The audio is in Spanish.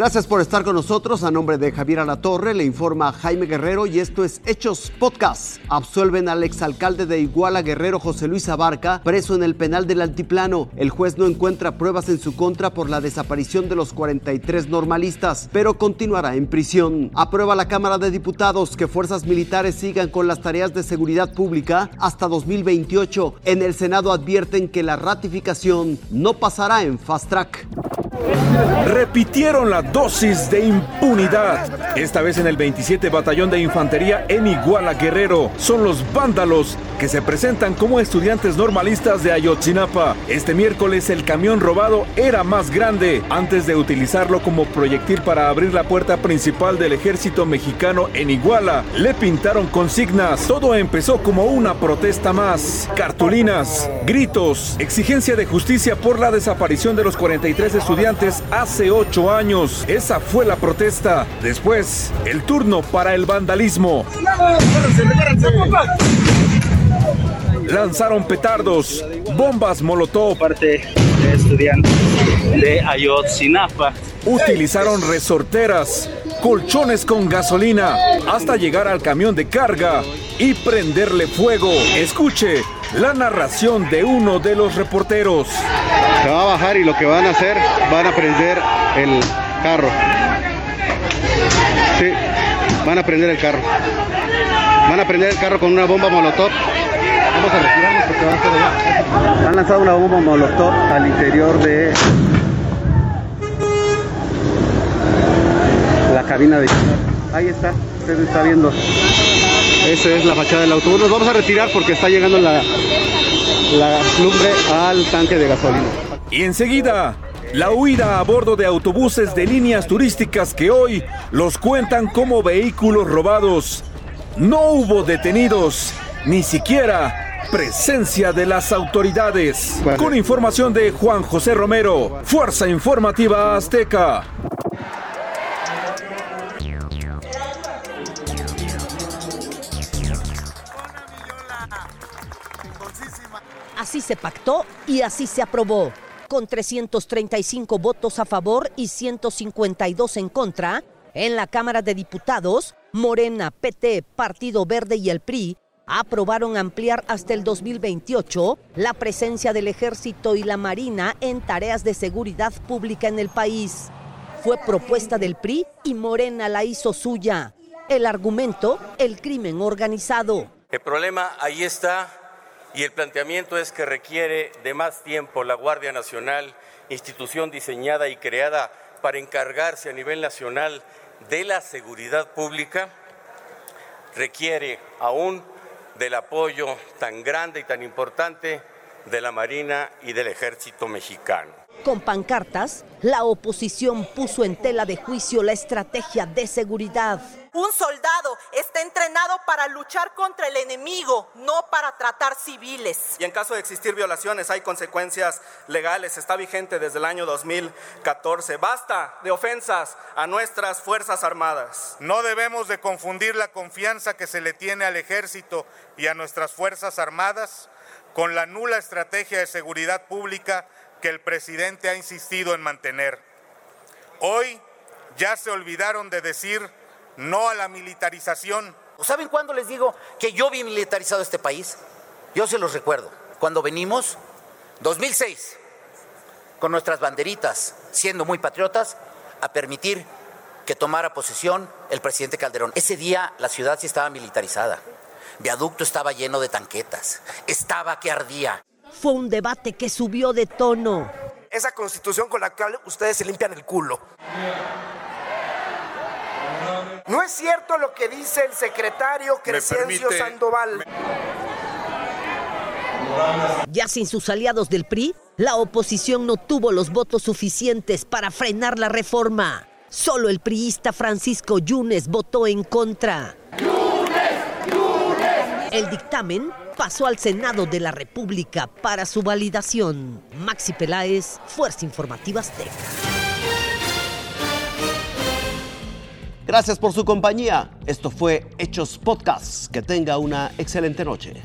Gracias por estar con nosotros. A nombre de Javier Alatorre le informa Jaime Guerrero y esto es Hechos Podcast. Absuelven al exalcalde de Iguala Guerrero José Luis Abarca, preso en el penal del Altiplano. El juez no encuentra pruebas en su contra por la desaparición de los 43 normalistas, pero continuará en prisión. Aprueba la Cámara de Diputados que fuerzas militares sigan con las tareas de seguridad pública hasta 2028. En el Senado advierten que la ratificación no pasará en fast track. Repitieron la dosis de impunidad. Esta vez en el 27 Batallón de Infantería en Iguala Guerrero. Son los vándalos que se presentan como estudiantes normalistas de Ayotzinapa. Este miércoles el camión robado era más grande. Antes de utilizarlo como proyectil para abrir la puerta principal del ejército mexicano en Iguala, le pintaron consignas. Todo empezó como una protesta más. Cartulinas, gritos, exigencia de justicia por la desaparición de los 43 estudiantes hace ocho años. Esa fue la protesta. Después, el turno para el vandalismo. Lanzaron petardos, bombas molotov. Parte de estudiantes de Ayotzinapa. Utilizaron resorteras, colchones con gasolina, hasta llegar al camión de carga y prenderle fuego. Escuche la narración de uno de los reporteros. Se va a bajar y lo que van a hacer, van a prender el carro. Sí, van a prender el carro. Van a prender el carro con una bomba molotov. Vamos a retirarnos porque va a ser allá. Han lanzado una bomba molotov al interior de la cabina de... Ahí está, usted está viendo. Esa es la fachada del autobús. Nos vamos a retirar porque está llegando la, la lumbre al tanque de gasolina. Y enseguida, la huida a bordo de autobuses de líneas turísticas que hoy los cuentan como vehículos robados. No hubo detenidos, ni siquiera presencia de las autoridades. Con información de Juan José Romero, Fuerza Informativa Azteca. Así se pactó y así se aprobó. Con 335 votos a favor y 152 en contra, en la Cámara de Diputados, Morena, PT, Partido Verde y el PRI aprobaron ampliar hasta el 2028 la presencia del Ejército y la Marina en tareas de seguridad pública en el país. Fue propuesta del PRI y Morena la hizo suya. El argumento, el crimen organizado. El problema ahí está y el planteamiento es que requiere de más tiempo la Guardia Nacional, institución diseñada y creada para encargarse a nivel nacional de la seguridad pública, requiere aún del apoyo tan grande y tan importante de la Marina y del Ejército mexicano. Con pancartas, la oposición puso en tela de juicio la estrategia de seguridad. Un soldado está entrenado para luchar contra el enemigo, no para tratar civiles. Y en caso de existir violaciones hay consecuencias legales. Está vigente desde el año 2014. Basta de ofensas a nuestras Fuerzas Armadas. No debemos de confundir la confianza que se le tiene al ejército y a nuestras Fuerzas Armadas con la nula estrategia de seguridad pública que el presidente ha insistido en mantener. Hoy ya se olvidaron de decir no a la militarización. ¿Saben cuándo les digo que yo vi militarizado este país? Yo se los recuerdo. Cuando venimos, 2006, con nuestras banderitas, siendo muy patriotas, a permitir que tomara posesión el presidente Calderón. Ese día la ciudad sí estaba militarizada. Viaducto estaba lleno de tanquetas. Estaba que ardía. Fue un debate que subió de tono. Esa constitución con la cual ustedes se limpian el culo. No es cierto lo que dice el secretario Crescencio Sandoval. Ya sin sus aliados del PRI, la oposición no tuvo los votos suficientes para frenar la reforma. Solo el priista Francisco Yunes votó en contra. El dictamen pasó al Senado de la República para su validación. Maxi Peláez, Fuerza Informativa Azteca. Gracias por su compañía. Esto fue Hechos Podcast. Que tenga una excelente noche.